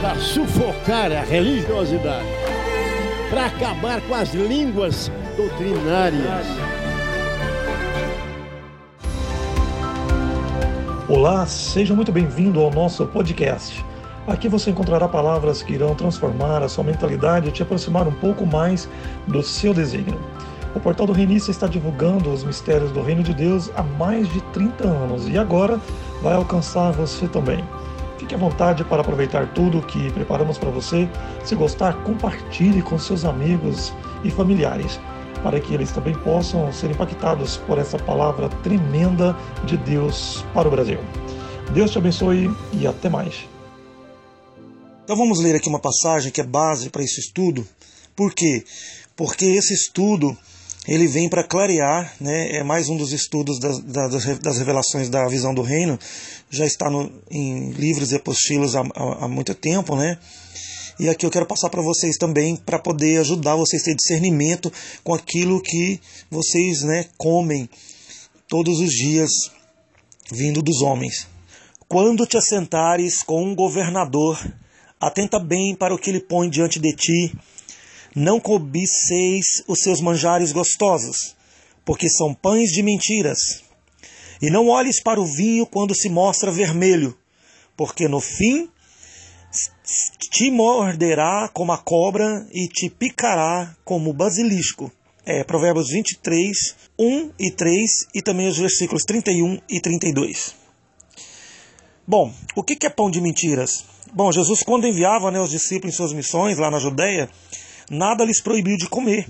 para sufocar a religiosidade, para acabar com as línguas doutrinárias. Olá, seja muito bem-vindo ao nosso podcast. Aqui você encontrará palavras que irão transformar a sua mentalidade e te aproximar um pouco mais do seu desígnio. O portal do Reinício está divulgando os mistérios do Reino de Deus há mais de 30 anos e agora vai alcançar você também. Fique à vontade para aproveitar tudo que preparamos para você. Se gostar, compartilhe com seus amigos e familiares, para que eles também possam ser impactados por essa palavra tremenda de Deus para o Brasil. Deus te abençoe e até mais. Então vamos ler aqui uma passagem que é base para esse estudo. Por quê? Porque esse estudo ele vem para clarear, né, é mais um dos estudos das, das, revelações da visão do reino, já está no, em livros e apostilos há, há, há muito tempo, né? E aqui eu quero passar para vocês também para poder ajudar vocês a ter discernimento com aquilo que vocês né, comem todos os dias vindo dos homens. Quando te assentares com um governador, atenta bem para o que ele põe diante de ti não cobiceis os seus manjares gostosos, porque são pães de mentiras. E não olhes para o vinho quando se mostra vermelho, porque no fim te morderá como a cobra e te picará como o basilisco. É, Provérbios 23, 1 e 3 e também os versículos 31 e 32. Bom, o que é pão de mentiras? Bom, Jesus, quando enviava né, os discípulos em suas missões lá na Judéia, nada lhes proibiu de comer.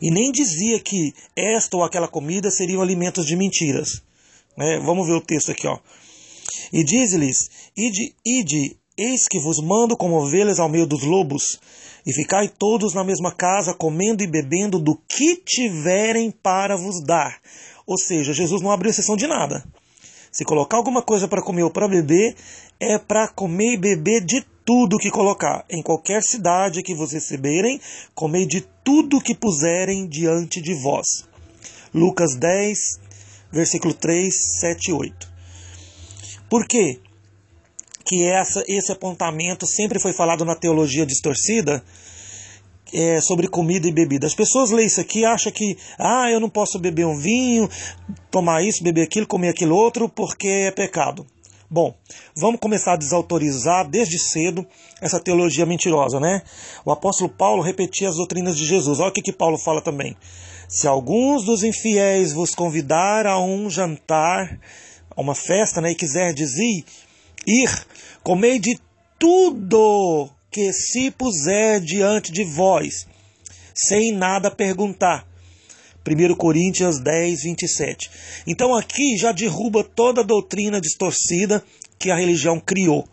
E nem dizia que esta ou aquela comida seriam alimentos de mentiras. É, vamos ver o texto aqui. Ó. E diz-lhes: ide, ide, eis que vos mando como ovelhas ao meio dos lobos, e ficai todos na mesma casa, comendo e bebendo do que tiverem para vos dar. Ou seja, Jesus não abriu exceção de nada. Se colocar alguma coisa para comer ou para beber, é para comer e beber de tudo que colocar. Em qualquer cidade que vocês receberem, comei de tudo que puserem diante de vós. Lucas 10, versículo 3, 7 e 8. Por quê? que essa, esse apontamento sempre foi falado na teologia distorcida é, sobre comida e bebida. As pessoas leem isso aqui e acham que ah, eu não posso beber um vinho, tomar isso, beber aquilo, comer aquilo outro, porque é pecado. Bom, vamos começar a desautorizar desde cedo essa teologia mentirosa, né? O apóstolo Paulo repetia as doutrinas de Jesus. Olha o que, que Paulo fala também. Se alguns dos infiéis vos convidar a um jantar, a uma festa, né, e quiser dizer ir, comei de tudo que se puser diante de vós, sem nada perguntar. 1 Coríntios 10, 27. Então aqui já derruba toda a doutrina distorcida que a religião criou.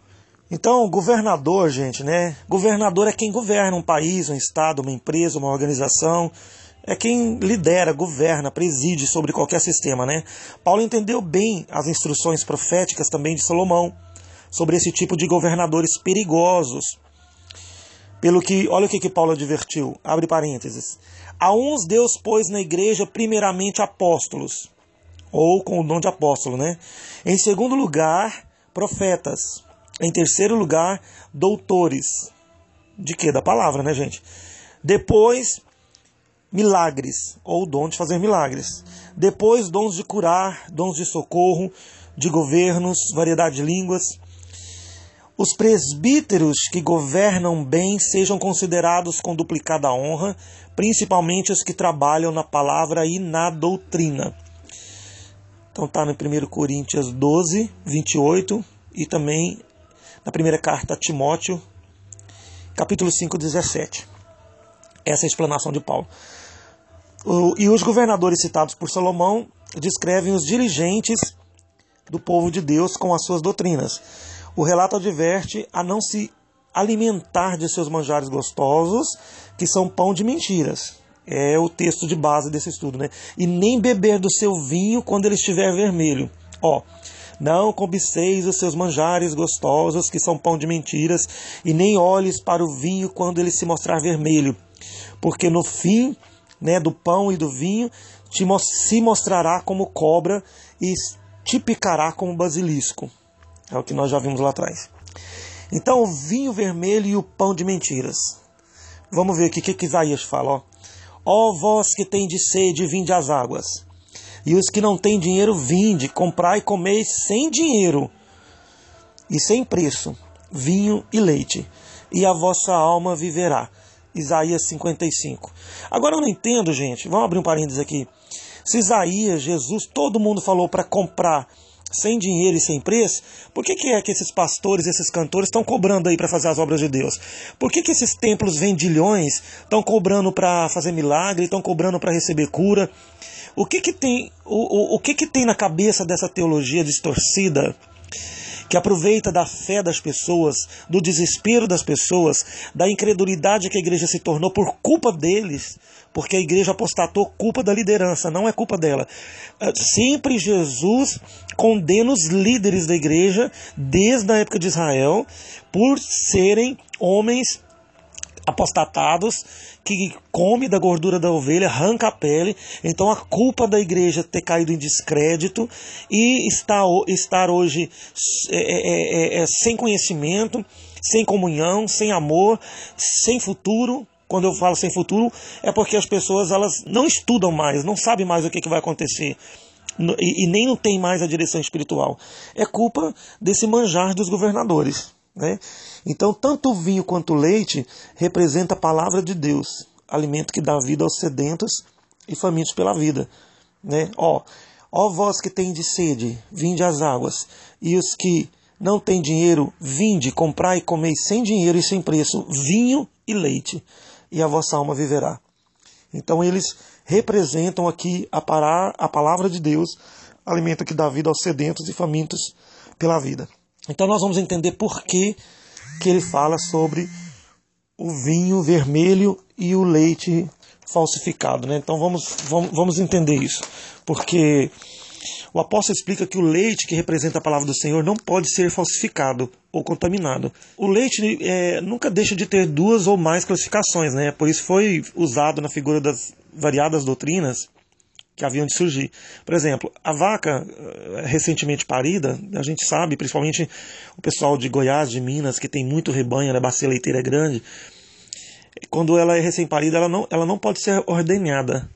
Então, governador, gente, né? Governador é quem governa um país, um estado, uma empresa, uma organização. É quem lidera, governa, preside sobre qualquer sistema, né? Paulo entendeu bem as instruções proféticas também de Salomão sobre esse tipo de governadores perigosos. Pelo que, olha o que, que Paulo advertiu, abre parênteses. A uns Deus pôs na igreja primeiramente apóstolos, ou com o dom de apóstolo, né? Em segundo lugar, profetas. Em terceiro lugar, doutores. De quê? Da palavra, né, gente? Depois, milagres, ou dom de fazer milagres. Depois, dons de curar, dons de socorro, de governos, variedade de línguas. Os presbíteros que governam bem sejam considerados com duplicada honra, principalmente os que trabalham na palavra e na doutrina. Então está no 1 Coríntios 12, 28 e também na primeira carta a Timóteo, capítulo 5, 17. Essa é a explanação de Paulo. e os governadores citados por Salomão descrevem os dirigentes do povo de Deus com as suas doutrinas. O relato adverte a não se alimentar de seus manjares gostosos, que são pão de mentiras. É o texto de base desse estudo, né? E nem beber do seu vinho quando ele estiver vermelho. Ó, não cobiceis os seus manjares gostosos, que são pão de mentiras, e nem olhes para o vinho quando ele se mostrar vermelho, porque no fim né, do pão e do vinho te, se mostrará como cobra e te picará como basilisco. É o que nós já vimos lá atrás. Então, o vinho vermelho e o pão de mentiras. Vamos ver aqui o que, que Isaías fala. Ó. ó vós que de sede, vinde às águas. E os que não têm dinheiro, vinde, comprai e comei sem dinheiro e sem preço, vinho e leite, e a vossa alma viverá. Isaías 55. Agora eu não entendo, gente, vamos abrir um parênteses aqui. Se Isaías, Jesus, todo mundo falou para comprar sem dinheiro e sem preço, por que, que é que esses pastores, esses cantores estão cobrando aí para fazer as obras de Deus? Por que, que esses templos vendilhões estão cobrando para fazer milagre, estão cobrando para receber cura? O que que tem, o, o, o que que tem na cabeça dessa teologia distorcida que aproveita da fé das pessoas, do desespero das pessoas, da incredulidade que a igreja se tornou por culpa deles, porque a igreja apostatou culpa da liderança, não é culpa dela. Ah, sempre Jesus condena os líderes da igreja, desde a época de Israel, por serem homens apostatados que come da gordura da ovelha, arranca a pele. Então a culpa da igreja ter caído em descrédito e estar, estar hoje é é, é, é, é, sem conhecimento, sem comunhão, sem amor, sem futuro. Quando eu falo sem futuro, é porque as pessoas elas não estudam mais, não sabem mais o que, que vai acontecer. E, e nem não tem mais a direção espiritual. É culpa desse manjar dos governadores. Né? Então, tanto o vinho quanto o leite representa a palavra de Deus, alimento que dá vida aos sedentos e famintos pela vida. Né? Ó, ó vós que de sede, vinde às águas, e os que não têm dinheiro, vinde, comprai e comei sem dinheiro e sem preço vinho e leite, e a vossa alma viverá. Então eles representam aqui a, parar, a palavra de Deus, alimento que dá vida aos sedentos e famintos pela vida. Então nós vamos entender por que, que ele fala sobre o vinho vermelho e o leite falsificado. Né? Então vamos, vamos, vamos entender isso. Porque o apóstolo explica que o leite que representa a palavra do Senhor não pode ser falsificado ou contaminado. O leite é, nunca deixa de ter duas ou mais classificações, né? por isso foi usado na figura das variadas doutrinas que haviam de surgir. Por exemplo, a vaca eh, recentemente parida, a gente sabe, principalmente o pessoal de Goiás, de Minas, que tem muito rebanho, a né, bacia leiteira é grande, quando ela é recém-parida, ela não, ela não pode ser ordenhada.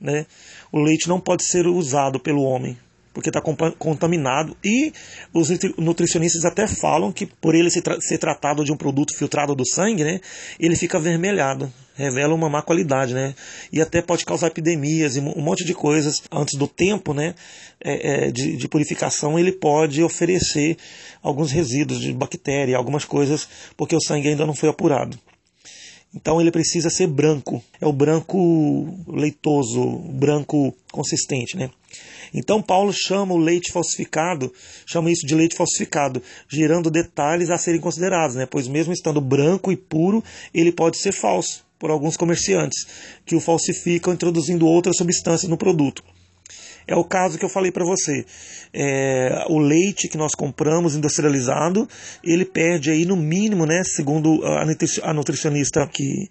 Né? O leite não pode ser usado pelo homem porque está contaminado. E os nutricionistas até falam que por ele ser, tra ser, tratado de um produto filtrado do sangue, né, ele fica avermelhado, revela uma má qualidade, né, e até pode causar epidemias e um monte de coisas antes do tempo, né, é, é, de, de purificação. Ele pode oferecer alguns resíduos de bactéria, algumas coisas, porque o sangue ainda não foi apurado. Então ele precisa ser branco, é o branco leitoso, branco consistente, né? Então Paulo chama o leite falsificado, chama isso de leite falsificado, gerando detalhes a serem considerados, né? pois mesmo estando branco e puro, ele pode ser falso por alguns comerciantes que o falsificam introduzindo outras substâncias no produto. É o caso que eu falei para você. É, o leite que nós compramos industrializado, ele perde aí no mínimo, né, segundo a nutricionista que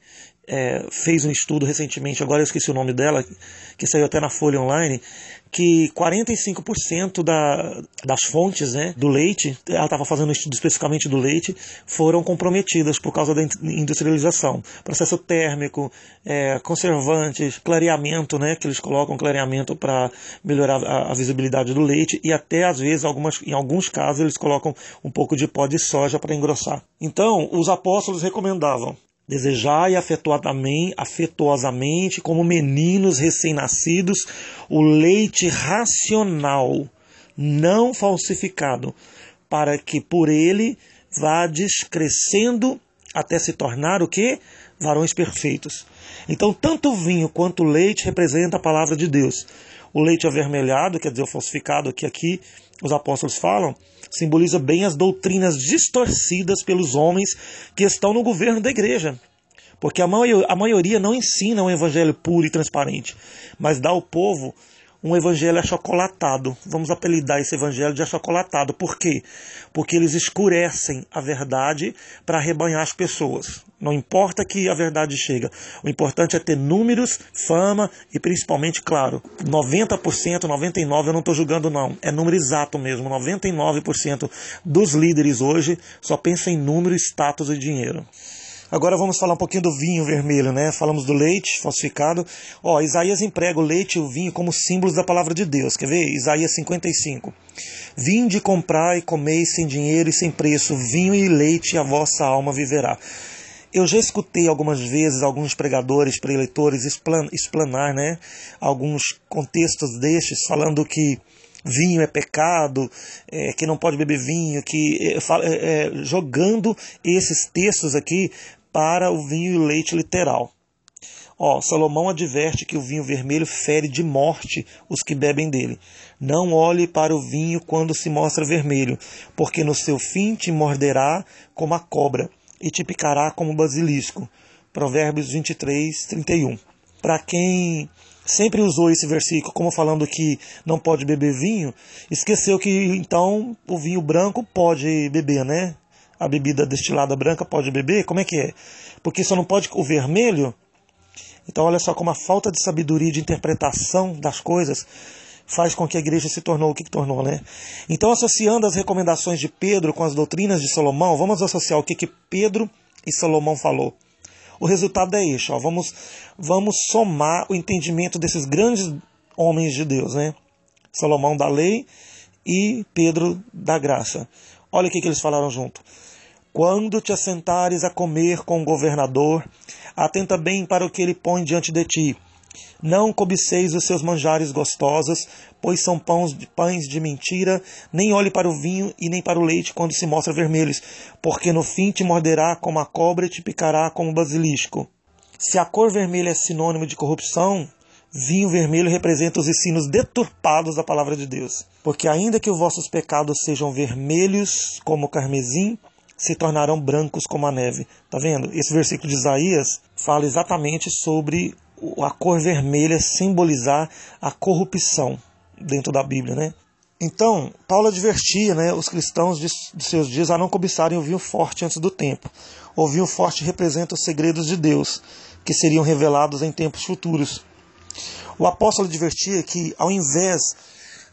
é, fez um estudo recentemente, agora eu esqueci o nome dela, que saiu até na Folha Online, que 45% da, das fontes né, do leite, ela estava fazendo um estudo especificamente do leite, foram comprometidas por causa da industrialização. Processo térmico, é, conservantes, clareamento, né, que eles colocam clareamento para melhorar a, a, visibilidade do leite, e até às vezes, algumas, em alguns casos, eles colocam um pouco de pó de soja para engrossar. Então, os apóstolos recomendavam Desejai afetuosamente, como meninos recém-nascidos, o leite racional, não falsificado, para que por ele vá descrescendo até se tornar o que? Varões perfeitos. Então, tanto o vinho quanto o leite representam a palavra de Deus. O leite avermelhado, quer dizer, o falsificado, que aqui os apóstolos falam, simboliza bem as doutrinas distorcidas pelos homens que estão no governo da igreja. Porque a maioria, não ensina um evangelho puro e transparente, mas dá ao povo um evangelho achocolatado. Vamos apelidar esse evangelho de achocolatado. Por quê? Porque eles escurecem a verdade para arrebanhar as pessoas. Não importa que a verdade chega. O importante é ter números, fama e principalmente, claro, 90%, 99% eu não estou julgando não. É número exato mesmo. 99% dos líderes hoje só pensam em número, status e dinheiro. Agora vamos falar um pouquinho do vinho vermelho, né? Falamos do leite falsificado. Ó, Isaías emprega o leite e o vinho como símbolos da palavra de Deus. Quer ver? Isaías 55. Vinde comprar e comei sem dinheiro e sem preço, vinho e leite, e a vossa alma viverá. Eu já escutei algumas vezes alguns pregadores, preletores explanar, né, alguns contextos destes falando que vinho é pecado, é, que não pode beber vinho, que é, é, jogando esses textos aqui para o vinho e o leite literal. Ó, Salomão adverte que o vinho vermelho fere de morte os que bebem dele. Não olhe para o vinho quando se mostra vermelho, porque no seu fim te morderá como a cobra e te picará como basilisco. Provérbios 23, 31. Para quem sempre usou esse versículo como falando que não pode beber vinho, esqueceu que então o vinho branco pode beber, né? A bebida destilada branca pode beber? Como é que é? Porque só não pode o vermelho? Então, olha só como a falta de sabedoria de interpretação das coisas faz com que a igreja se tornou o que, que tornou, né? Então, associando as recomendações de Pedro com as doutrinas de Salomão, vamos associar o que, que Pedro e Salomão falou. O resultado é este, ó, vamos, vamos somar o entendimento desses grandes homens de Deus, né? Salomão da lei e Pedro da graça. Olha o que, que eles falaram junto. Quando te assentares a comer com o governador, atenta bem para o que ele põe diante de ti. Não cobiceis os seus manjares gostosos, pois são pães de, pães de mentira, nem olhe para o vinho e nem para o leite quando se mostra vermelhos, porque no fim te morderá como a cobra e te picará como o basilisco. Se a cor vermelha é sinônimo de corrupção, vinho vermelho representa os ensinos deturpados da palavra de Deus. Porque ainda que os vossos pecados sejam vermelhos como o carmesim, se tornarão brancos como a neve. Tá vendo? Esse versículo de Isaías fala exatamente sobre a cor vermelha simbolizar a corrupção dentro da Bíblia, né? Então, Paulo advertia né, os cristãos de, de seus dias a não cobiçarem o vinho forte antes do tempo. O vinho forte representa os segredos de Deus, que seriam revelados em tempos futuros. O apóstolo advertia que, ao invés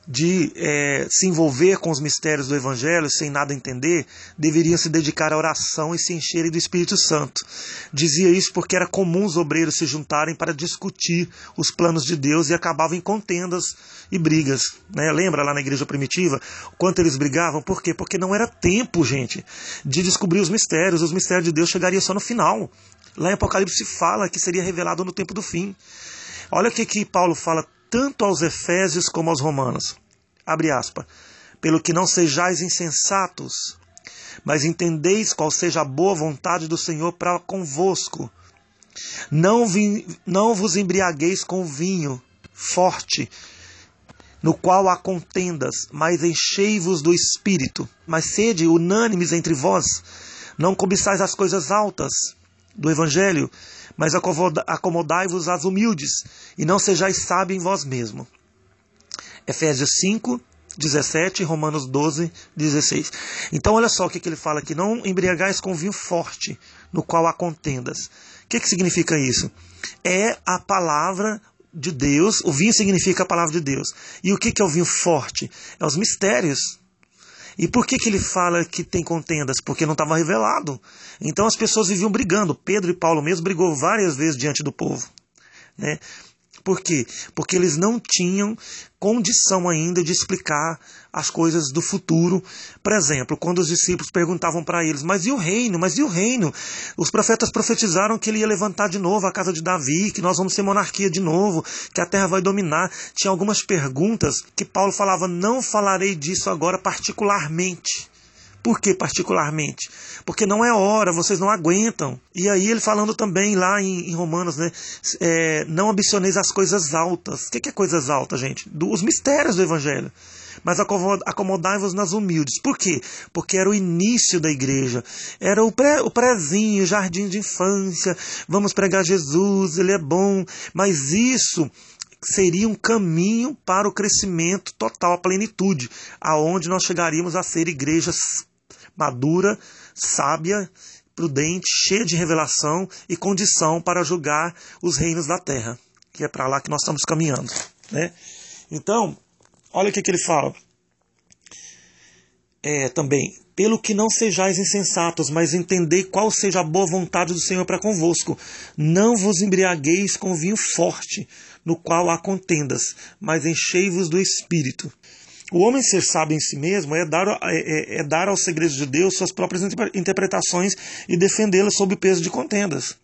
de é, se envolver com os mistérios do Evangelho sem nada entender, deveriam se dedicar à oração e se encherem do Espírito Santo. Dizia isso porque era comum os obreiros se juntarem para discutir os planos de Deus e acabavam em contendas e brigas. Né? Lembra lá na igreja primitiva quanto eles brigavam? Por quê? Porque não era tempo, gente, de descobrir os mistérios. Os mistérios de Deus chegariam só no final. Lá em Apocalipse fala que seria revelado no tempo do fim. Olha o que, que Paulo fala tanto aos Efésios como aos Romanos. Abre aspas. Pelo que não sejais insensatos, mas entendeis qual seja a boa vontade do Senhor para convosco. Não, vi, não vos embriagueis com vinho forte, no qual há contendas, mas enchei-vos do espírito. Mas sede unânimes entre vós, não cobiçais as coisas altas do evangelho, mas acomodai-vos às humildes, e não sejais sábios em vós mesmo. Efésios 5, 17, Romanos 12, 16. Então, olha só o que, que ele fala aqui: não embriagais com vinho forte, no qual há contendas. O que, que significa isso? É a palavra de Deus, o vinho significa a palavra de Deus. E o que, que é o vinho forte? É os mistérios e por que, que ele fala que tem contendas? Porque não estava revelado. Então as pessoas viviam brigando. Pedro e Paulo mesmo brigou várias vezes diante do povo. Né? Por quê? Porque eles não tinham condição ainda de explicar as coisas do futuro. Por exemplo, quando os discípulos perguntavam para eles: Mas e o reino? Mas e o reino? Os profetas profetizaram que ele ia levantar de novo a casa de Davi, que nós vamos ser monarquia de novo, que a terra vai dominar. Tinha algumas perguntas que Paulo falava: Não falarei disso agora particularmente Por que particularmente? Porque não é hora, vocês não aguentam. E aí ele falando também lá em, em Romanos, né? É, não ambicioneis as coisas altas. O que é coisas altas, gente? Do, os mistérios do Evangelho mas acomodai-vos nas humildes. Por quê? Porque era o início da igreja, era o, pré, o prézinho, o jardim de infância, vamos pregar Jesus, ele é bom, mas isso seria um caminho para o crescimento total, a plenitude, aonde nós chegaríamos a ser igreja madura, sábia, prudente, cheia de revelação e condição para julgar os reinos da terra, que é para lá que nós estamos caminhando, né? Então, olha o que, que ele fala. É, também, pelo que não sejais insensatos, mas entendei qual seja a boa vontade do Senhor para convosco. Não vos embriagueis com vinho forte, no qual há contendas, mas enchei-vos do Espírito. O homem ser sábio em si mesmo é dar, é, é, é dar aos segredos de Deus suas próprias interpretações e defendê-las sob o peso de contendas.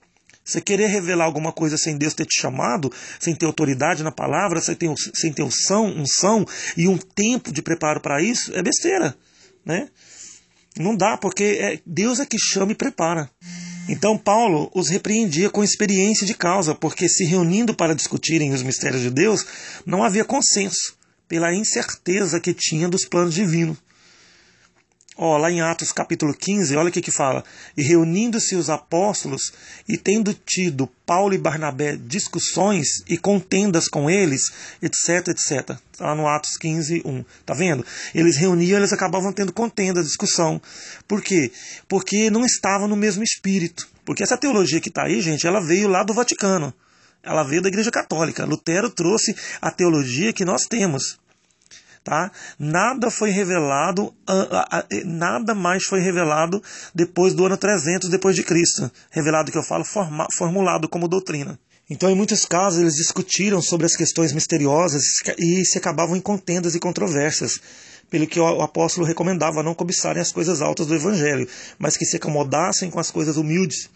Você querer revelar alguma coisa sem Deus ter te chamado, sem ter autoridade na palavra, sem ter, sem ter unção, unção e um tempo de preparo para isso, é besteira. Né? Não dá, porque é, Deus é que chama e prepara. Então Paulo os repreendia com experiência de causa, porque se reunindo para discutirem os mistérios de Deus, não havia consenso, pela incerteza que tinha dos planos divinos. Ó, lá em Atos capítulo 15, olha o que que fala. E reunindo-se os apóstolos e tendo tido Paulo e Barnabé discussões e contendas com eles, etc, etc. Tá lá no Atos 15, 1. Tá vendo? Eles reuniam, eles acabavam tendo contenda, discussão. Por quê? Porque não estavam no mesmo espírito. Porque essa teologia que está aí, gente, ela veio lá do Vaticano. Ela veio da Igreja Católica. Lutero trouxe a teologia que nós temos tá? Nada foi revelado, nada mais foi revelado depois do ano 300 depois de Cristo. Revelado que eu falo, formulado como doutrina. Então, em muitos casos, eles discutiram sobre as questões misteriosas e se acabavam em contendas e controvérsias, pelo que o apóstolo recomendava não cobiçarem as coisas altas do evangelho, mas que se acomodassem com as coisas humildes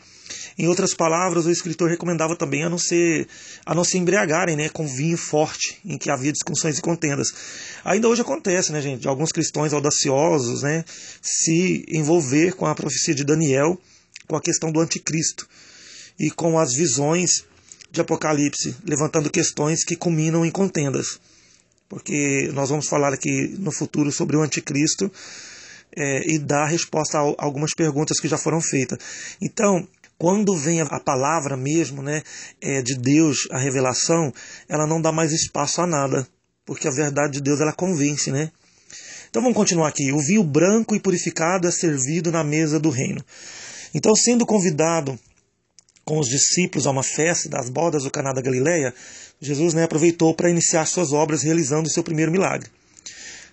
em outras palavras, o escritor recomendava também a não, ser, a não se embriagarem né, com vinho forte, em que havia discussões e contendas. Ainda hoje acontece, né, gente, alguns cristãos audaciosos né, se envolver com a profecia de Daniel, com a questão do anticristo e com as visões de Apocalipse, levantando questões que culminam em contendas. Porque nós vamos falar aqui no futuro sobre o anticristo é, e dar resposta a algumas perguntas que já foram feitas. Então, quando vem a palavra mesmo, né, é, de Deus, a revelação, ela não dá mais espaço a nada, porque a verdade de Deus ela convence, né? Então vamos continuar aqui. O vinho branco e purificado é servido na mesa do reino. Então, sendo convidado com os discípulos a uma festa das bodas do Caná da Galileia, Jesus né, aproveitou para iniciar suas obras realizando o seu primeiro milagre.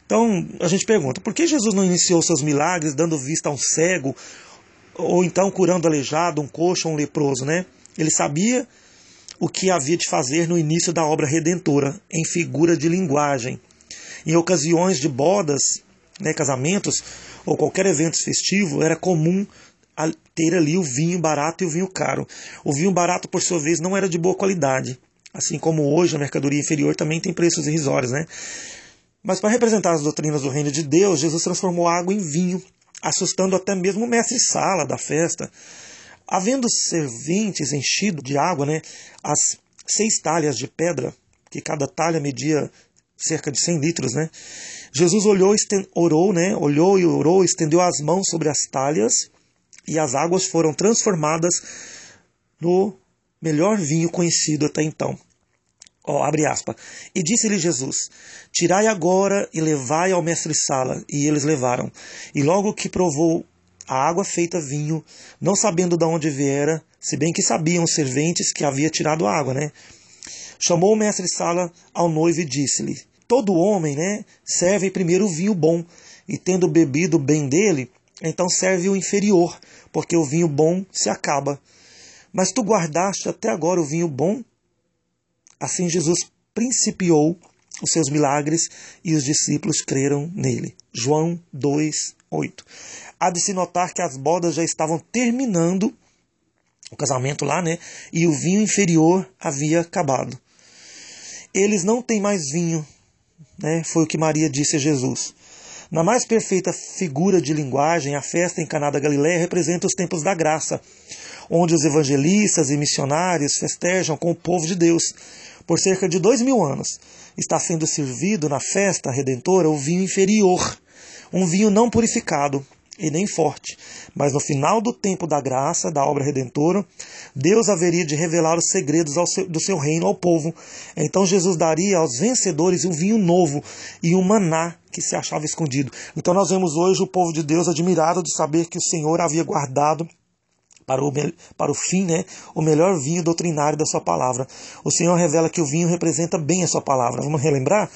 Então a gente pergunta, por que Jesus não iniciou seus milagres dando vista a um cego ou então curando aleijado, um coxo um leproso, né? Ele sabia o que havia de fazer no início da obra redentora, em figura de linguagem. Em ocasiões de bodas, né, casamentos ou qualquer evento festivo, era comum ter ali o vinho barato e o vinho caro. O vinho barato, por sua vez, não era de boa qualidade. Assim como hoje a mercadoria inferior também tem preços irrisórios, né? Mas para representar as doutrinas do reino de Deus, Jesus transformou água em vinho assustando até mesmo o mestre-sala da festa. Havendo serventes enchido de água, né, as seis talhas de pedra, que cada talha media cerca de 100 litros, né? Jesus olhou, orou, né? Olhou e orou, estendeu as mãos sobre as talhas e as águas foram transformadas no melhor vinho conhecido até então. Ó, abre aspas. E disse-lhe Jesus: Tirai agora e levai ao mestre-sala. E eles levaram. E logo que provou a água feita vinho, não sabendo de onde viera, se bem que sabiam os serventes que havia tirado a água, né? Chamou o mestre-sala ao noivo e disse-lhe: Todo homem, né, serve primeiro o vinho bom, e tendo bebido bem dele, então serve o inferior, porque o vinho bom se acaba. Mas tu guardaste até agora o vinho bom Assim Jesus principiou os seus milagres e os discípulos creram nele. João 2, 8. Há de se notar que as bodas já estavam terminando, o casamento lá, né? E o vinho inferior havia acabado. Eles não têm mais vinho, né? Foi o que Maria disse a Jesus. Na mais perfeita figura de linguagem, a festa em Caná da Galiléia representa os tempos da graça, onde os evangelistas e missionários festejam com o povo de Deus. Por cerca de dois mil anos, está sendo servido na festa redentora o vinho inferior, um vinho não purificado, e nem forte. Mas no final do tempo da graça, da obra redentora, Deus haveria de revelar os segredos seu, do seu reino ao povo. Então Jesus daria aos vencedores um vinho novo e um maná que se achava escondido. Então nós vemos hoje o povo de Deus admirado de saber que o Senhor havia guardado para o, para o fim, né, o melhor vinho doutrinário da sua palavra. O Senhor revela que o vinho representa bem a sua palavra. Vamos relembrar?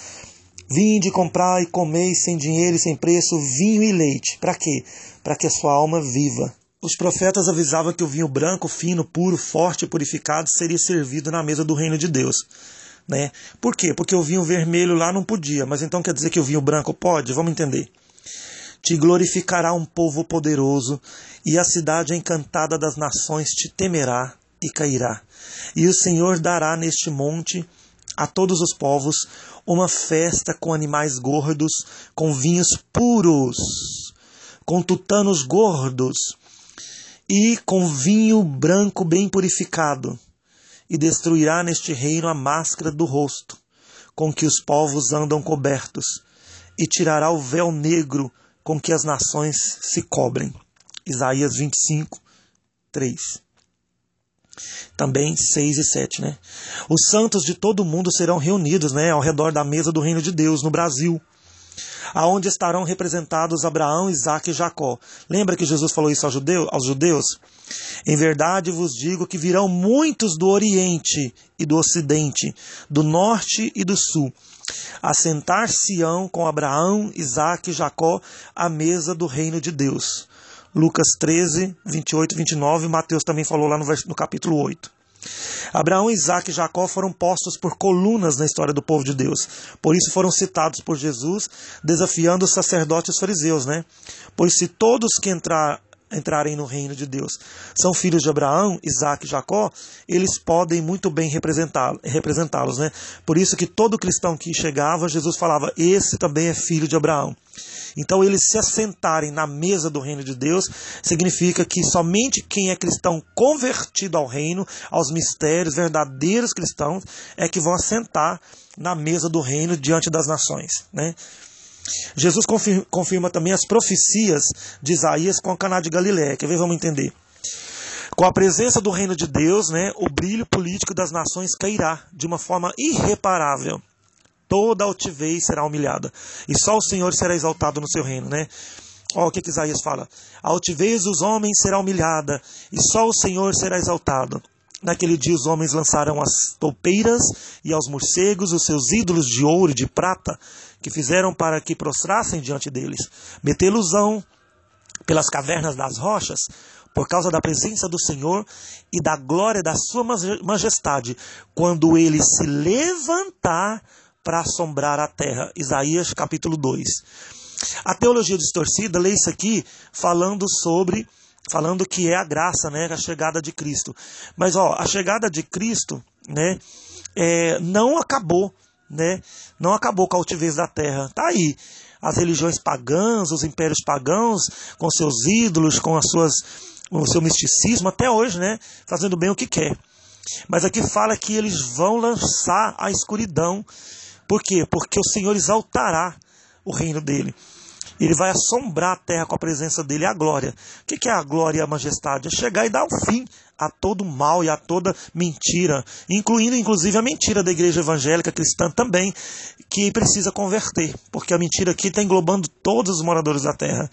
Vinde comprar e comer sem dinheiro e sem preço vinho e leite. Para quê? Para que a sua alma viva. Os profetas avisavam que o vinho branco, fino, puro, forte e purificado seria servido na mesa do reino de Deus. Né? Por quê? Porque o vinho vermelho lá não podia, mas então quer dizer que o vinho branco pode? Vamos entender. Te glorificará um povo poderoso, e a cidade encantada das nações te temerá e cairá. E o Senhor dará neste monte a todos os povos uma festa com animais gordos, com vinhos puros, com tutanos gordos e com vinho branco bem purificado, e destruirá neste reino a máscara do rosto, com que os povos andam cobertos, e tirará o véu negro com que as nações se cobrem. Isaías 25, 3 também 6 e 7, né? Os santos de todo o mundo serão reunidos, né, ao redor da mesa do reino de Deus no Brasil, aonde estarão representados Abraão, Isaac e Jacó. Lembra que Jesus falou isso aos? Aos judeus? Em verdade vos digo que virão muitos do Oriente e do Ocidente, do Norte e do Sul, assentar-se-ão com Abraão, Isaac e Jacó à mesa do reino de Deus. Lucas 13, 28 e 29, Mateus também falou lá no, no capítulo 8. Abraão, Isaac e Jacó foram postos por colunas na história do povo de Deus. Por isso foram citados por Jesus, desafiando os sacerdotes fariseus, né? Pois se todos que entrar, entrarem no reino de Deus são filhos de Abraão, Isaac e Jacó, eles podem muito bem representá-los, né? Por isso que todo cristão que chegava, Jesus falava: esse também é filho de Abraão. Então, eles se assentarem na mesa do reino de Deus significa que somente quem é cristão convertido ao reino, aos mistérios verdadeiros cristãos, é que vão assentar na mesa do reino diante das nações, né? Jesus confirma, também as profecias de Isaías com a Caná de Galiléia. Quer ver? Vamos entender. Com a presença do reino de Deus, né, o brilho político das nações cairá de uma forma irreparável toda altivez será humilhada, e só o Senhor será exaltado no seu reino, né? Olha o que, que Isaías fala: a altivez dos homens será humilhada, e só o Senhor será exaltado. Naquele dia os homens lançarão as toupeiras e aos morcegos os seus ídolos de ouro e de prata, que fizeram para que prostrassem diante deles. Metê-los-ão pelas cavernas das rochas, por causa da presença do Senhor e da glória da sua majestade, quando ele se levantar para assombrar a terra. Isaías capítulo 2. A teologia distorcida lê isso aqui falando sobre falando que é a graça, né, a chegada de Cristo. Mas ó, a chegada de Cristo, né, é, não acabou, né? Não acabou com a altivez da terra. Tá aí as religiões pagãs, os impérios pagãos, com seus ídolos, com as suas o seu misticismo até hoje, né, fazendo bem o que quer. Mas aqui fala que eles vão lançar a escuridão por quê? Porque o Senhor exaltará o reino dele. Ele vai assombrar a terra com a presença dele e a glória. O que é a glória e a majestade? É chegar e dar um fim a todo mal e a toda mentira, incluindo inclusive a mentira da igreja evangélica cristã também, que precisa converter, porque a mentira aqui está englobando todos os moradores da terra.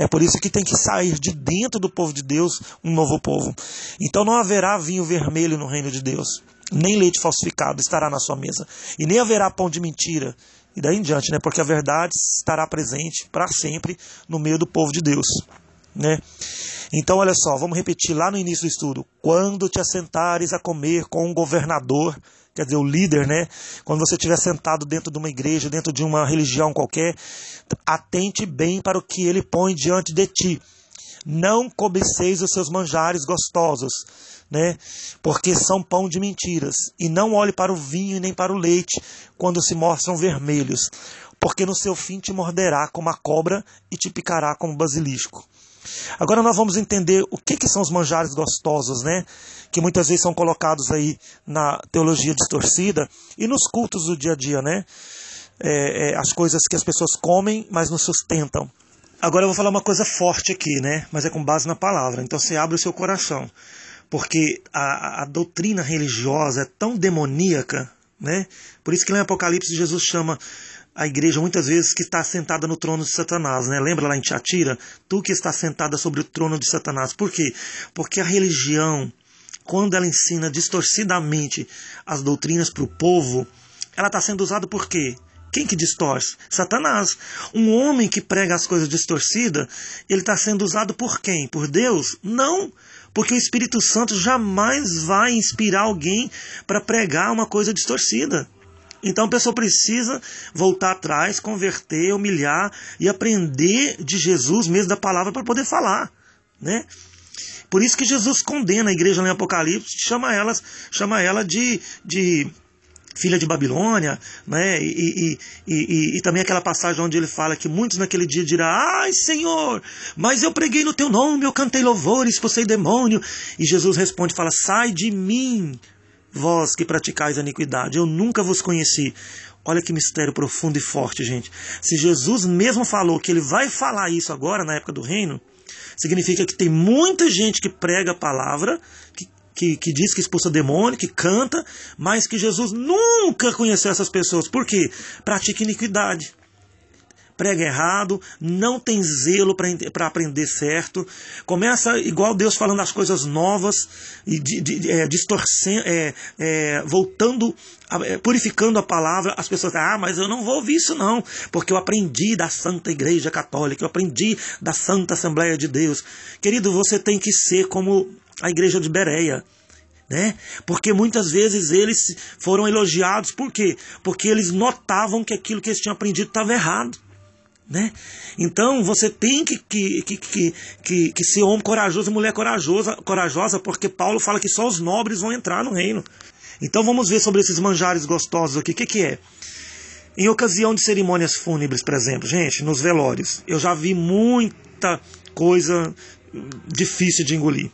É por isso que tem que sair de dentro do povo de Deus um novo povo. Então não haverá vinho vermelho no reino de Deus nem leite falsificado estará na sua mesa, e nem haverá pão de mentira, e daí em diante, né? Porque a verdade estará presente para sempre no meio do povo de Deus, né? Então, olha só, vamos repetir lá no início do estudo. Quando te assentares a comer com um governador, quer dizer, o líder, né? Quando você estiver sentado dentro de uma igreja, dentro de uma religião qualquer, atente bem para o que ele põe diante de ti. Não cobeceis os seus manjares gostosos, né? Porque são pão de mentiras. E não olhe para o vinho nem para o leite quando se mostram vermelhos, porque no seu fim te morderá como a cobra e te picará como basilisco. Agora nós vamos entender o que, que são os manjares gostosos, né? Que muitas vezes são colocados aí na teologia distorcida e nos cultos do dia a dia, né? É, é, as coisas que as pessoas comem, mas não sustentam. Agora eu vou falar uma coisa forte aqui, né? Mas é com base na palavra. Então você abre o seu coração. Porque a, a doutrina religiosa é tão demoníaca, né? Por isso que lá em Apocalipse Jesus chama a igreja muitas vezes que está sentada no trono de Satanás, né? Lembra lá em Tiatira? Tu que está sentada sobre o trono de Satanás. Por quê? Porque a religião, quando ela ensina distorcidamente as doutrinas para o povo, ela está sendo usada por quê? Quem que distorce? Satanás. Um homem que prega as coisas distorcidas, ele está sendo usado por quem? Por Deus? Não. Porque o Espírito Santo jamais vai inspirar alguém para pregar uma coisa distorcida. Então a pessoa precisa voltar atrás, converter, humilhar e aprender de Jesus mesmo da palavra para poder falar, né? Por isso que Jesus condena a igreja no Apocalipse, chama elas, chama ela de, de filha de Babilônia, né? E, e, e, e, também aquela passagem onde ele fala que muitos naquele dia dirão: Ai, Senhor, mas eu preguei no teu nome, eu cantei louvores, expulsei demônio. E Jesus responde: fala, Sai de mim, vós que praticais a iniquidade, eu nunca vos conheci. Olha que mistério profundo e forte, gente. Se Jesus mesmo falou que ele vai falar isso agora, na época do reino, significa que tem muita gente que prega a palavra, que, que, que diz que expulsa demônio, que canta, mas que Jesus nunca conheceu essas pessoas. Por quê? Pratica iniquidade prega errado, não tem zelo para aprender certo, começa igual Deus falando as coisas novas e de, de, é, distorcendo, é, é, voltando, é, purificando a palavra, as pessoas ah, mas eu não vou ouvir isso não, porque eu aprendi da Santa Igreja Católica, eu aprendi da Santa Assembleia de Deus. Querido, você tem que ser como a igreja de Bereia. Né? Porque muitas vezes eles foram elogiados, por quê? Porque eles notavam que aquilo que eles tinham aprendido estava errado. Né? Então você tem que, que, que, que, que, ser homem corajoso mulher corajosa, corajosa, porque Paulo fala que só os nobres vão entrar no reino. Então vamos ver sobre esses manjares gostosos aqui. O que, que é? Em ocasião de cerimônias fúnebres, por exemplo, gente, nos velórios, eu já vi muita coisa difícil de engolir.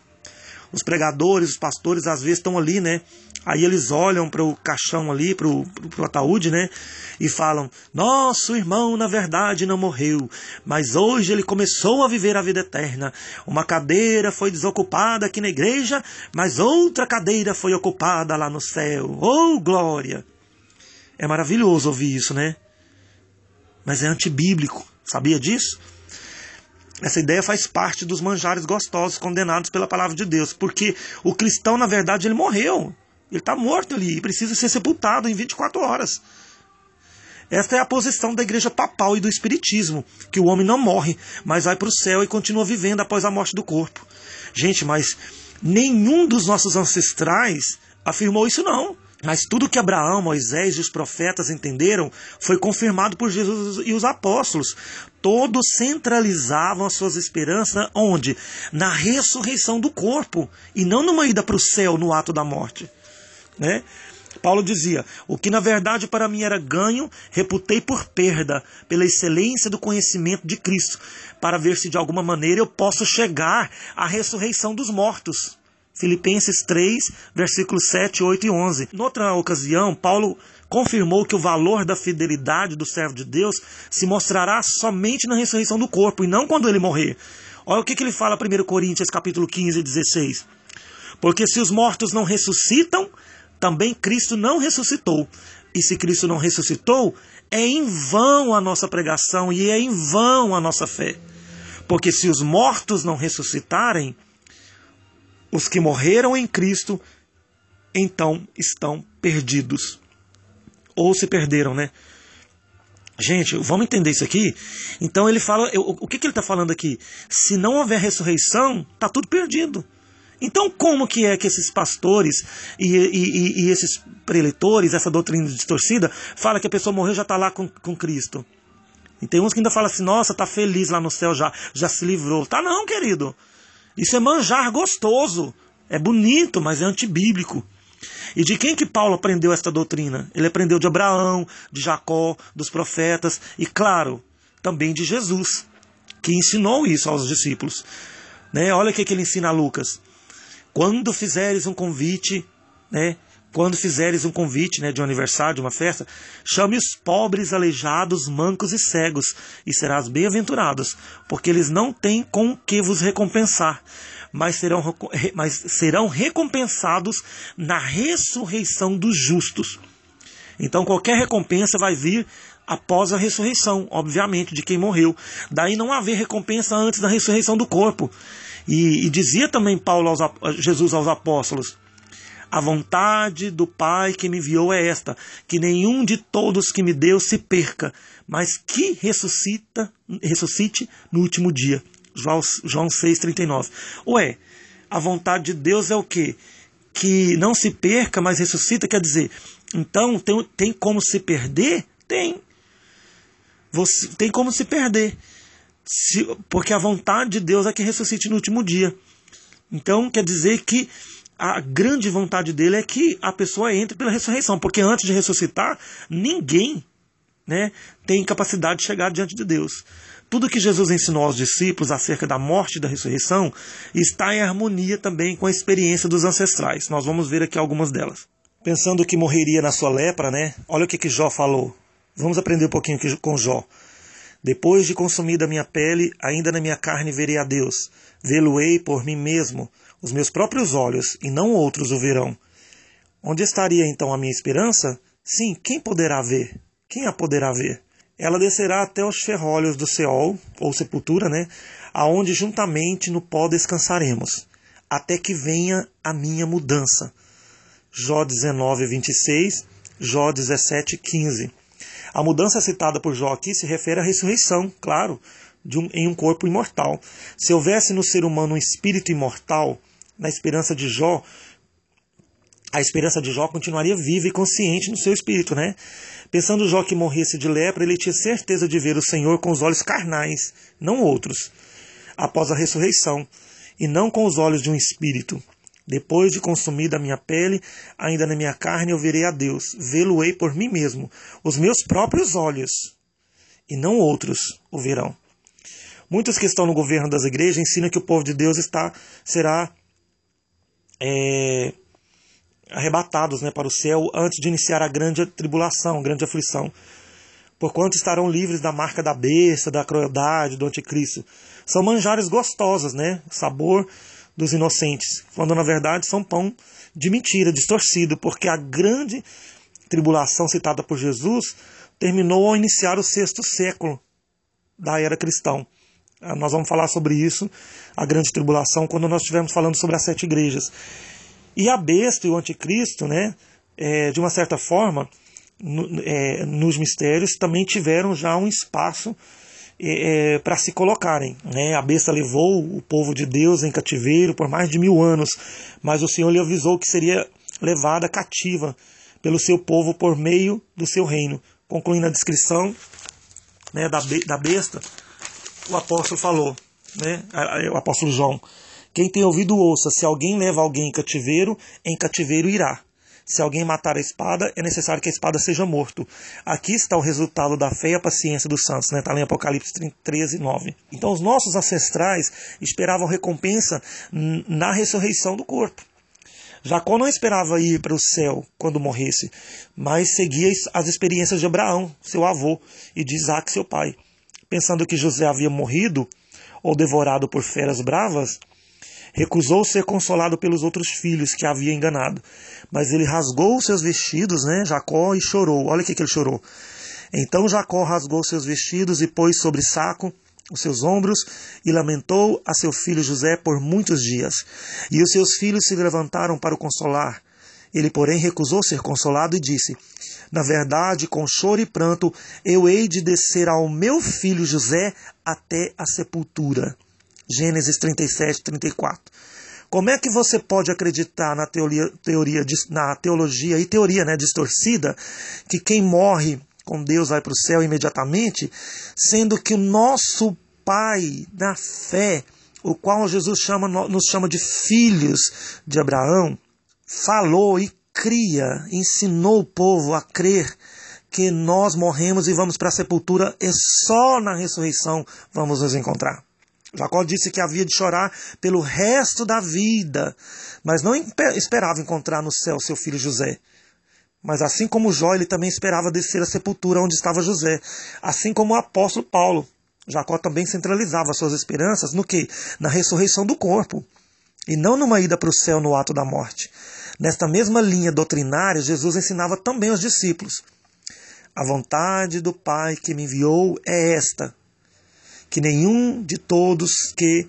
Os pregadores, os pastores, às vezes estão ali, né? Aí eles olham para o caixão ali, para o ataúde, né? E falam: Nosso irmão, na verdade, não morreu, mas hoje ele começou a viver a vida eterna. Uma cadeira foi desocupada aqui na igreja, mas outra cadeira foi ocupada lá no céu. Oh, glória! É maravilhoso ouvir isso, né? Mas é antibíblico. Sabia disso? Essa ideia faz parte dos manjares gostosos condenados pela palavra de Deus, porque o cristão, na verdade, ele morreu. Ele está morto ali e precisa ser sepultado em 24 horas. Esta é a posição da igreja papal e do espiritismo, que o homem não morre, mas vai para o céu e continua vivendo após a morte do corpo. Gente, mas nenhum dos nossos ancestrais afirmou isso não. Mas tudo que Abraão, Moisés e os profetas entenderam foi confirmado por Jesus e os apóstolos. Todos centralizavam as suas esperanças onde? Na ressurreição do corpo e não numa ida para o céu no ato da morte. Né? Paulo dizia: O que na verdade para mim era ganho, reputei por perda, pela excelência do conhecimento de Cristo, para ver se de alguma maneira eu posso chegar à ressurreição dos mortos. Filipenses 3, versículos 7, 8 e 11. Noutra ocasião, Paulo confirmou que o valor da fidelidade do servo de Deus se mostrará somente na ressurreição do corpo e não quando ele morrer. Olha o que, que ele fala em 1 Coríntios capítulo 15, 16. Porque se os mortos não ressuscitam, também Cristo não ressuscitou. E se Cristo não ressuscitou, é em vão a nossa pregação e é em vão a nossa fé. Porque se os mortos não ressuscitarem, os que morreram em Cristo, então estão perdidos. Ou se perderam, né? Gente, vamos entender isso aqui? Então ele fala, o que, que ele está falando aqui? Se não houver ressurreição, está tudo perdido. Então, como que é que esses pastores e, e, e esses preletores, essa doutrina distorcida, fala que a pessoa morreu já está lá com, com Cristo? E tem uns que ainda falam assim, nossa, tá feliz lá no céu já, já se livrou. Tá não, querido. Isso é manjar gostoso. É bonito, mas é antibíblico. E de quem que Paulo aprendeu esta doutrina? Ele aprendeu de Abraão, de Jacó, dos profetas e, claro, também de Jesus, que ensinou isso aos discípulos. Né? Olha o que, que ele ensina a Lucas. Quando fizeres um convite, né? Quando fizeres um convite né, de um aniversário, de uma festa, chame os pobres, aleijados, mancos e cegos, e serás bem-aventurados, porque eles não têm com que vos recompensar, mas serão, mas serão recompensados na ressurreição dos justos. Então qualquer recompensa vai vir após a ressurreição, obviamente, de quem morreu. Daí não haver recompensa antes da ressurreição do corpo. E, e dizia também Paulo aos, Jesus aos apóstolos: a vontade do Pai que me enviou é esta: que nenhum de todos que me deu se perca, mas que ressuscita, ressuscite no último dia. João, João 6,39. Ué, a vontade de Deus é o quê? Que não se perca, mas ressuscita, quer dizer, então tem, tem como se perder? Tem. Você, tem como se perder. Se, porque a vontade de Deus é que ressuscite no último dia. Então quer dizer que a grande vontade dele é que a pessoa entre pela ressurreição, porque antes de ressuscitar, ninguém né, tem capacidade de chegar diante de Deus. Tudo que Jesus ensinou aos discípulos acerca da morte e da ressurreição está em harmonia também com a experiência dos ancestrais. Nós vamos ver aqui algumas delas. Pensando que morreria na sua lepra, né? Olha o que, que Jó falou. Vamos aprender um pouquinho com Jó. Depois de consumida a minha pele, ainda na minha carne verei a Deus. Vê-lo-ei por mim mesmo os meus próprios olhos, e não outros o verão. Onde estaria então a minha esperança? Sim, quem poderá ver? Quem a poderá ver? Ela descerá até os ferrolhos do Seol, ou sepultura, né? Aonde juntamente no pó descansaremos, até que venha a minha mudança. Jó 19, 26, Jó 17, 15. A mudança citada por Jó aqui se refere à ressurreição, claro, um, em um corpo imortal. Se houvesse no ser humano um espírito imortal, na esperança de Jó, a esperança de Jó continuaria viva e consciente no seu espírito, né? Pensando Jó que morresse de lepra, ele tinha certeza de ver o Senhor com os olhos carnais, não outros, após a ressurreição, e não com os olhos de um espírito. Depois de consumida a minha pele, ainda na minha carne eu verei a Deus, vê-lo-ei por mim mesmo, os meus próprios olhos, e não outros o verão. Muitos que estão no governo das igrejas ensinam que o povo de Deus está será é, arrebatados né, para o céu antes de iniciar a grande tribulação, a grande aflição. Porquanto estarão livres da marca da besta, da crueldade, do anticristo. São manjares gostosos, né? Sabor dos inocentes. Quando na verdade são pão de mentira, distorcido, porque a grande tribulação citada por Jesus terminou ao iniciar o sexto século da era cristã. Ah, nós vamos falar sobre isso, a grande tribulação, quando nós estivermos falando sobre as sete igrejas. E a besta e o anticristo, né, é, de uma certa forma, no, é, nos mistérios, também tiveram já um espaço é, é para se colocarem. Né? A besta levou o povo de Deus em cativeiro por mais de mil anos, mas o Senhor lhe avisou que seria levada cativa pelo seu povo por meio do seu reino. Concluindo a descrição né, da, da besta, o apóstolo falou, né? o apóstolo João. Quem tem ouvido, ouça. Se alguém leva alguém em cativeiro, em cativeiro irá. Se alguém matar a espada, é necessário que a espada seja morto. Aqui está o resultado da fé e a paciência dos santos, né? Está lá em Apocalipse 13, 9. Então, os nossos ancestrais esperavam recompensa na ressurreição do corpo. Jacó não esperava ir para o céu quando morresse, mas seguia as experiências de Abraão, seu avô, e de Isaac, seu pai pensando que José havia morrido ou devorado por feras bravas, recusou ser consolado pelos outros filhos que havia enganado. Mas ele rasgou seus vestidos, né, Jacó, e chorou. Olha o que, que ele chorou. Então Jacó rasgou seus vestidos e pôs sobre saco os seus ombros e lamentou a seu filho José por muitos dias. E os seus filhos se levantaram para o consolar. Ele, porém, recusou ser consolado e disse: Na verdade, com choro e pranto, eu hei de descer ao meu filho José até a sepultura. Gênesis 37, 34. Como é que você pode acreditar na teoria, teoria na teologia e teoria né, distorcida que quem morre com Deus vai para o céu imediatamente, sendo que o nosso Pai na fé, o qual Jesus chama, nos chama de filhos de Abraão, falou e cria, ensinou o povo a crer que nós morremos e vamos para a sepultura e só na ressurreição vamos nos encontrar. Jacó disse que havia de chorar pelo resto da vida, mas não esperava encontrar no céu seu filho José. Mas assim como Jó, ele também esperava descer à sepultura onde estava José. Assim como o apóstolo Paulo. Jacó também centralizava suas esperanças no que? Na ressurreição do corpo. E não numa ida para o céu no ato da morte. Nesta mesma linha doutrinária, Jesus ensinava também aos discípulos. A vontade do Pai que me enviou é esta: que nenhum de todos que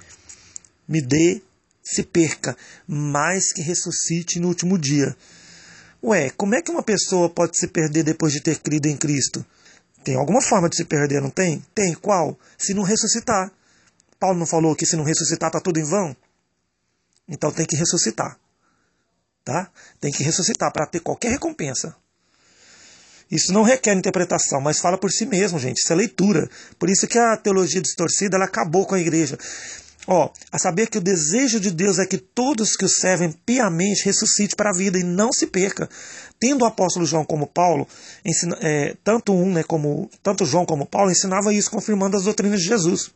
me dê se perca, mas que ressuscite no último dia. Ué, como é que uma pessoa pode se perder depois de ter crido em Cristo? Tem alguma forma de se perder, não tem? Tem, qual? Se não ressuscitar. Paulo não falou que se não ressuscitar está tudo em vão? Então tem que ressuscitar. Tá? Tem que ressuscitar para ter qualquer recompensa. Isso não requer interpretação, mas fala por si mesmo, gente. Isso é leitura. Por isso que a teologia distorcida ela acabou com a igreja. Ó, a saber que o desejo de Deus é que todos que o servem piamente ressuscite para a vida e não se perca. Tendo o apóstolo João como Paulo, ensina, é, tanto um, né, como tanto João como Paulo ensinava isso, confirmando as doutrinas de Jesus.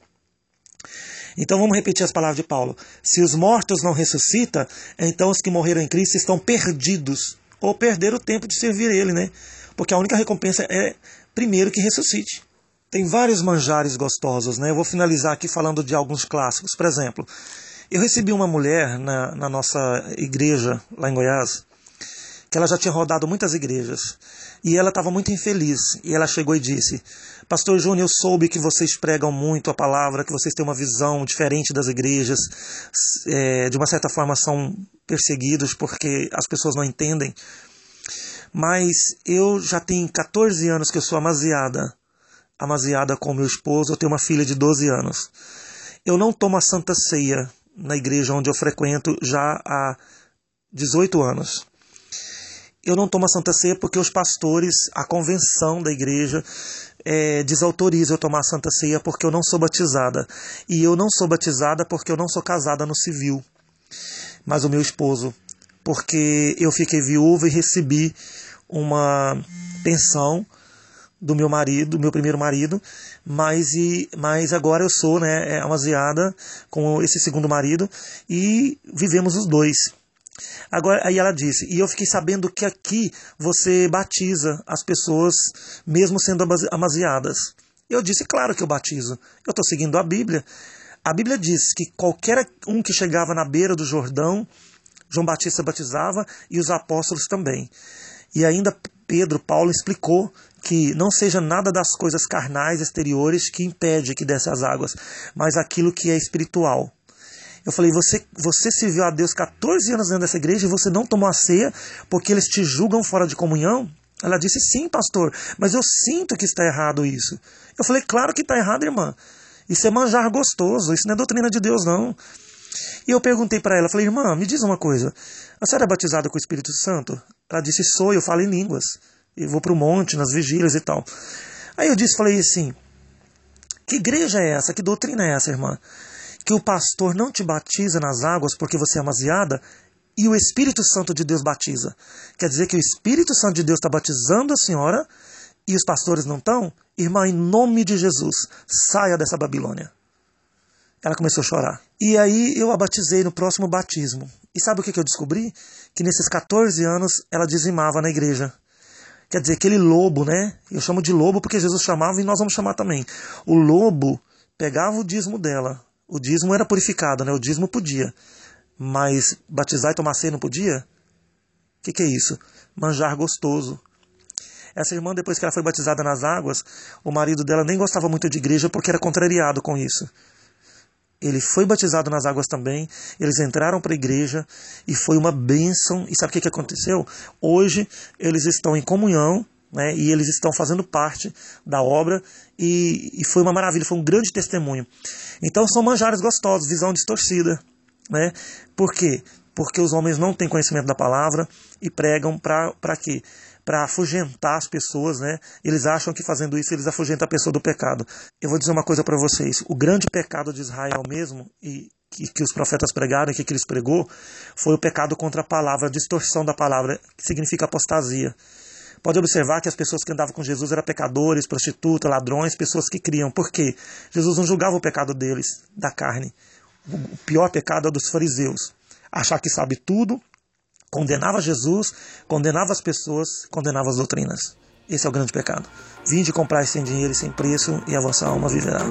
Então vamos repetir as palavras de Paulo. Se os mortos não ressuscitam, então os que morreram em Cristo estão perdidos ou perderam o tempo de servir Ele, né? Porque a única recompensa é primeiro que ressuscite. Tem vários manjares gostosos, né? Eu vou finalizar aqui falando de alguns clássicos. Por exemplo, eu recebi uma mulher na, na nossa igreja lá em Goiás, que ela já tinha rodado muitas igrejas, e ela estava muito infeliz. E ela chegou e disse: Pastor Júnior, eu soube que vocês pregam muito a palavra, que vocês têm uma visão diferente das igrejas, é, de uma certa forma são perseguidos porque as pessoas não entendem. Mas eu já tenho 14 anos que eu sou amaziada amaziada com meu esposo, eu tenho uma filha de 12 anos. Eu não tomo a Santa Ceia na igreja onde eu frequento já há 18 anos. Eu não tomo a Santa Ceia porque os pastores, a convenção da igreja, é, desautoriza eu tomar a Santa Ceia porque eu não sou batizada. E eu não sou batizada porque eu não sou casada no civil. Mas o meu esposo, porque eu fiquei viúva e recebi uma pensão do meu marido, do meu primeiro marido, mas, e, mas agora eu sou né, é, amaziada com esse segundo marido e vivemos os dois. Agora, aí ela disse, e eu fiquei sabendo que aqui você batiza as pessoas mesmo sendo amaziadas. Eu disse, claro que eu batizo. Eu estou seguindo a Bíblia. A Bíblia diz que qualquer um que chegava na beira do Jordão, João Batista batizava e os apóstolos também. E ainda Pedro, Paulo explicou que não seja nada das coisas carnais exteriores que impede que desce as águas, mas aquilo que é espiritual. Eu falei, você, você serviu a Deus 14 anos dentro dessa igreja e você não tomou a ceia porque eles te julgam fora de comunhão? Ela disse, sim, pastor, mas eu sinto que está errado isso. Eu falei, claro que está errado, irmã. Isso é manjar gostoso, isso não é doutrina de Deus, não. E eu perguntei para ela, falei, irmã, me diz uma coisa, a senhora é batizada com o Espírito Santo? Ela disse, sou, eu falo em línguas e vou para o monte, nas vigílias e tal. Aí eu disse, falei assim, que igreja é essa? Que doutrina é essa, irmã? Que o pastor não te batiza nas águas porque você é amaziada e o Espírito Santo de Deus batiza. Quer dizer que o Espírito Santo de Deus está batizando a senhora e os pastores não estão? Irmã, em nome de Jesus, saia dessa Babilônia. Ela começou a chorar. E aí eu a batizei no próximo batismo. E sabe o que eu descobri? Que nesses 14 anos ela dizimava na igreja. Quer dizer, aquele lobo, né? Eu chamo de lobo porque Jesus chamava e nós vamos chamar também. O lobo pegava o dízimo dela. O dízimo era purificado, né? O dízimo podia. Mas batizar e tomar ceia não podia? O que, que é isso? Manjar gostoso. Essa irmã, depois que ela foi batizada nas águas, o marido dela nem gostava muito de igreja porque era contrariado com isso ele foi batizado nas águas também, eles entraram para a igreja e foi uma bênção. E sabe o que, que aconteceu? Hoje eles estão em comunhão né, e eles estão fazendo parte da obra e, e, foi uma maravilha, foi um grande testemunho. Então são manjares gostosos, visão distorcida. Né? Por quê? Porque os homens não têm conhecimento da palavra e pregam para quê? para afugentar as pessoas, né? Eles acham que fazendo isso eles afugentam a pessoa do pecado. Eu vou dizer uma coisa para vocês: o grande pecado de Israel mesmo, e que, que os profetas pregaram e que, que eles pregou foi o pecado contra a palavra, a distorção da palavra, que significa apostasia. Pode observar que as pessoas que andavam com Jesus eram pecadores, prostitutas, ladrões, pessoas que criam. Por quê? Jesus não julgava o pecado deles, da carne. O pior pecado é o dos fariseus. Achar que sabe tudo, condenava Jesus, condenava as pessoas, condenava as doutrinas. Esse é o grande pecado. Vinde comprar sem dinheiro e sem preço, e a vossa alma viverá.